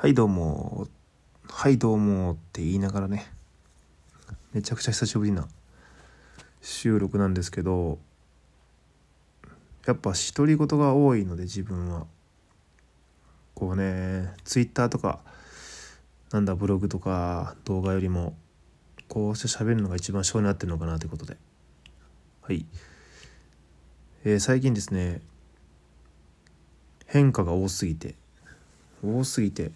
はいどうも、はいどうもって言いながらね、めちゃくちゃ久しぶりな収録なんですけど、やっぱ独り言が多いので自分は。こうね、ツイッターとか、なんだブログとか動画よりも、こうして喋るのが一番性に合ってるのかなということで。はい。えー、最近ですね、変化が多すぎて、多すぎて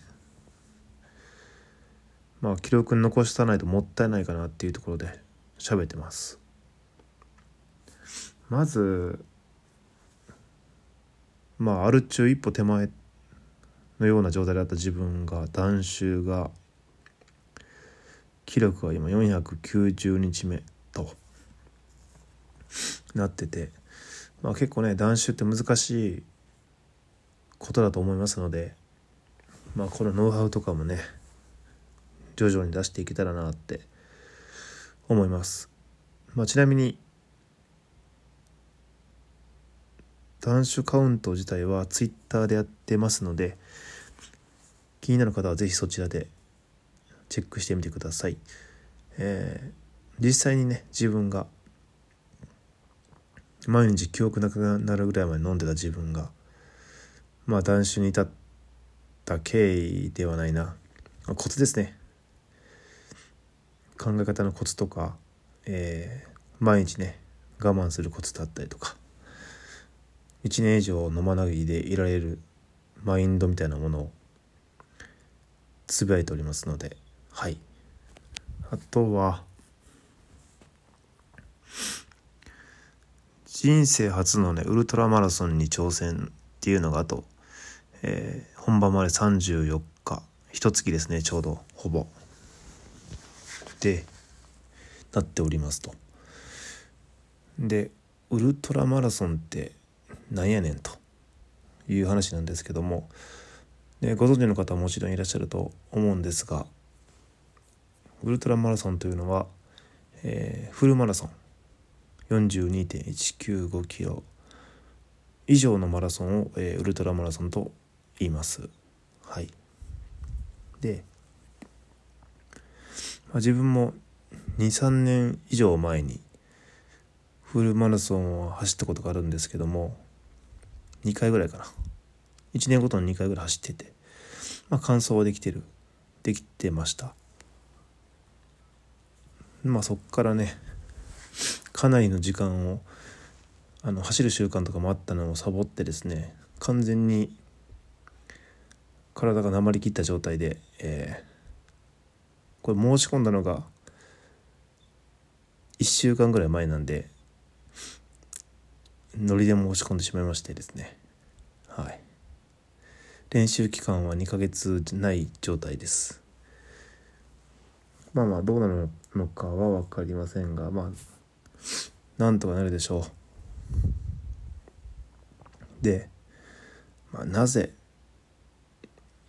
まあ記録に残したないともったいないかなっていうところで喋ってます。まずまあアル中一歩手前のような状態だった自分が断酒が記録は今490日目となってて、まあ、結構ね断酒って難しいことだと思いますのでまあこのノウハウとかもね徐々に出していけたらなって思います。まあ、ちなみに断酒カウント自体はツイッターでやってますので気になる方は是非そちらでチェックしてみてください。えー、実際にね自分が毎日記憶なくなるぐらいまで飲んでた自分がまあ断酒に至った経緯ではないなコツですね考え方のコツとか、えー、毎日ね我慢するコツだったりとか1年以上飲まないでいられるマインドみたいなものをつぶやいておりますのではいあとは人生初のねウルトラマラソンに挑戦っていうのがあと、えー、本番まで34日一月ですねちょうどほぼ。ってなっておりますと。でウルトラマラソンってなんやねんと。いう話なんですけども。でご存知の方はもちろんいらっしゃると思うんですがウルトラマラソンというのは、えー、フルマラソン。42.195キロ。以上のマラソンを、えー、ウルトラマラソンと言います。はい、でまあ、自分も23年以上前にフルマラソンを走ったことがあるんですけども2回ぐらいかな。1年ごとに2回ぐらい走っててまあ完走はできてる。できてました。まあそっからねかなりの時間をあの走る習慣とかもあったのをサボってですね完全に体がなまりきった状態で、えー、これ申し込んだのが1週間ぐらい前なんでノリで申し込んでしまいましてですね。はい。練習期間は2ヶ月ない状態です。まあまあどうなるのかは分かりませんがまあなんとかなるでしょう。で、まあ、なぜ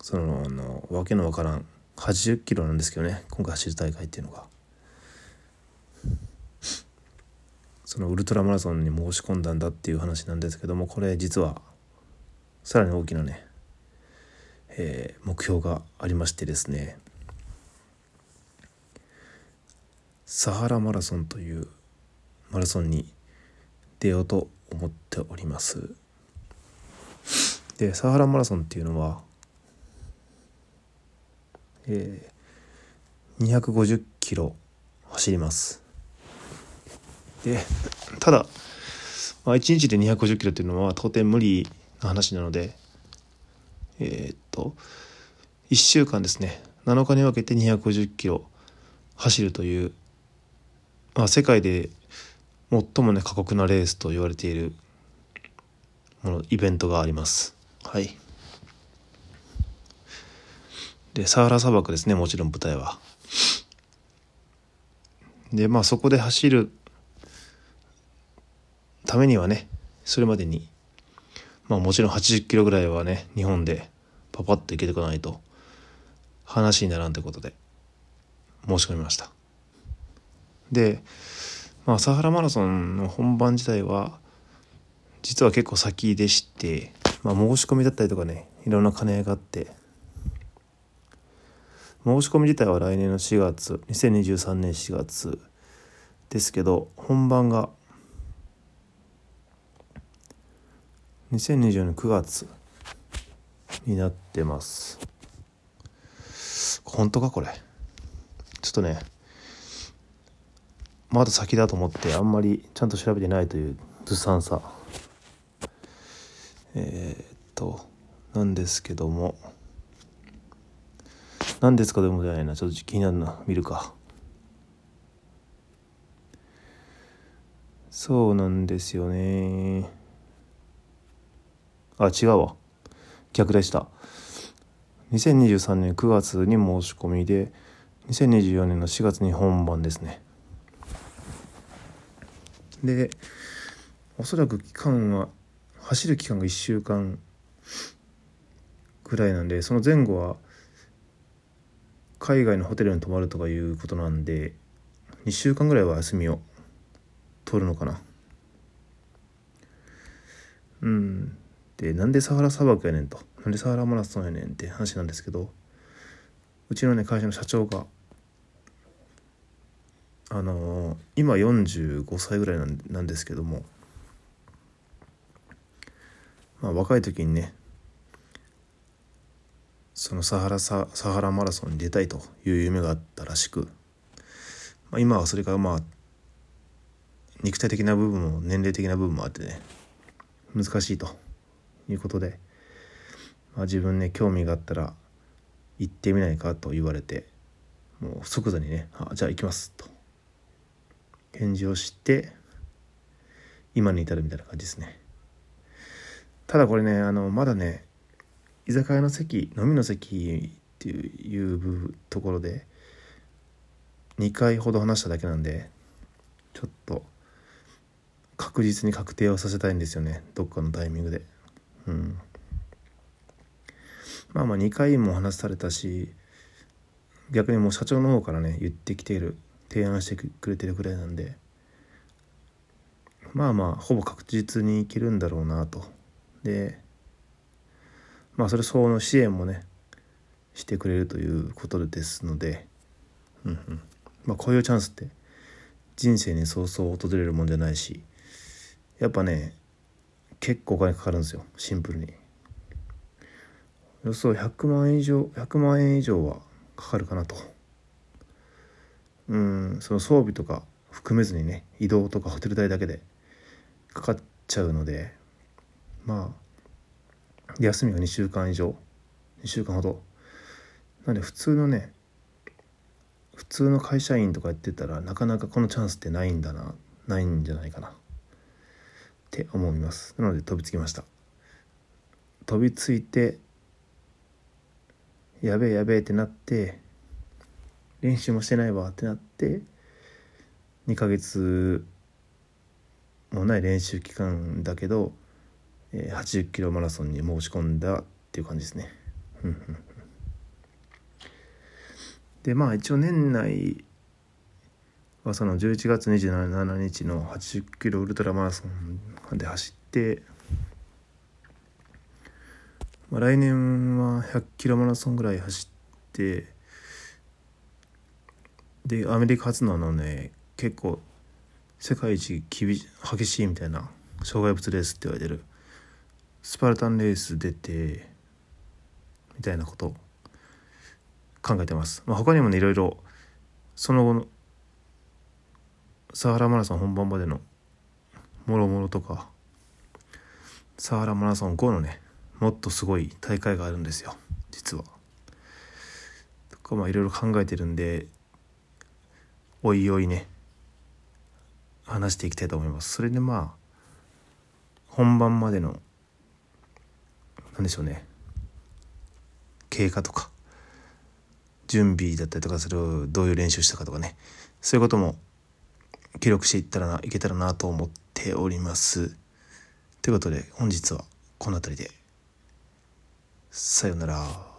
そののわけのわからん80キロなんですけどね今回走る大会っていうのが。そのウルトラマラソンに申し込んだんだっていう話なんですけどもこれ実はさらに大きなね、えー、目標がありましてですね。サハラマラソンというマラソンに出ようと思っております。でサハラマラソンっていうのはえー、250キロ走ります。でただ、まあ、1日で250キロっていうのは到底無理な話なのでえー、っと1週間ですね。7日に分けて250キロ走るという、まあ、世界で最もね過酷なレースと言われているものイベントがあります。はい。でサハラ砂漠ですねもちろん舞台は。でまあそこで走るためにはねそれまでにまあもちろん80キロぐらいはね日本でパパッと行けてこないと話にならんということで申し込みましたでまあサハラマラソンの本番自体は実は結構先でして、まあ、申し込みだったりとかねいろんな兼ね合いがあって申し込み自体は来年の4月2023年4月ですけど本番が2024年9月になってます。本当かこれ？ちょっとねまだ先だと思ってあんまりちゃんと調べてないというずさんさ。えー、っとなんですけども。何ですかでもじゃないなちょっと気になるな見るか。そうなんですよね。あ違うわ。逆でした。2023年9月に申し込みで2024年の4月に本番ですね。でおそらく期間は走る期間が1週間ぐらいなんでその前後は海外のホテルに泊まるとかいうことなんで2週間ぐらいは休みを取るのかな。うん。でなんでサハラ砂漠やねんと。なんでサハラマラソンやねんって話なんですけどうちのね会社の社長があのー、今45歳ぐらいなんですけどもまあ若い時にねそのサハラササハラマラソンに出たいという夢があったらしく、まあ、今はそれがまあ肉体的な部分も年齢的な部分もあってね難しいということで、まあ、自分ね興味があったら行ってみないかと言われてもう即座にね「あじゃあ行きます」と返事をして今に至るみたいな感じですね。ただこれねあのまだね居酒屋の席飲みの席っていうところで2回ほど話しただけなんでちょっと確実に確定をさせたいんですよね。どっかのタイミングで。うん。まあまあ2回も話されたし逆にもう社長の方からね言ってきている提案してくれてるくらいなんでまあまあほぼ確実にいけるんだろうなと。でまあそれ相応の支援もねしてくれるということですので、うんうん。まあ、こういうチャンスって人生にそうそう訪れるもんじゃないしやっぱね結構お金かかるんですよシンプルに。予想100万円以上100万円以上はかかるかなと。うんその装備とか含めずにね移動とかホテル代だけでかかっちゃうのでまあ休みが2週間以上。2週間ほど。なんで普通のね普通の会社員とかやってたらなかなかこのチャンスってないんだな。ないんじゃないかな。って思います。なので飛びつきました。飛びついてやべえやべえってなって練習もしてないわ。ってなって2ヶ月もない練習期間だけど80キロマラソンに申し込んだっていう感じですね。でまあ一応年内はその11月27日の80キロウルトラマラソンで走って、まあ、来年は100キロマラソンぐらい走ってでアメリカ初のあのね結構世界一厳激しいみたいな障害物レースって言われてるスパルタンレース出てみたいなことを考えてます、まあ、他にもねいろいろその後のサハラマラソン本番までのもろもろとかサハラマラソン後のねもっとすごい大会があるんですよ実は。とかまあいろいろ考えてるんでおいおいね話していきたいと思います。それでまあ本番までの何でしょうね経過とか準備だったりとかそれをどういう練習したかとかねそういうことも記録していったらないけたらなと思っております。ということで本日はこの辺りでさようなら。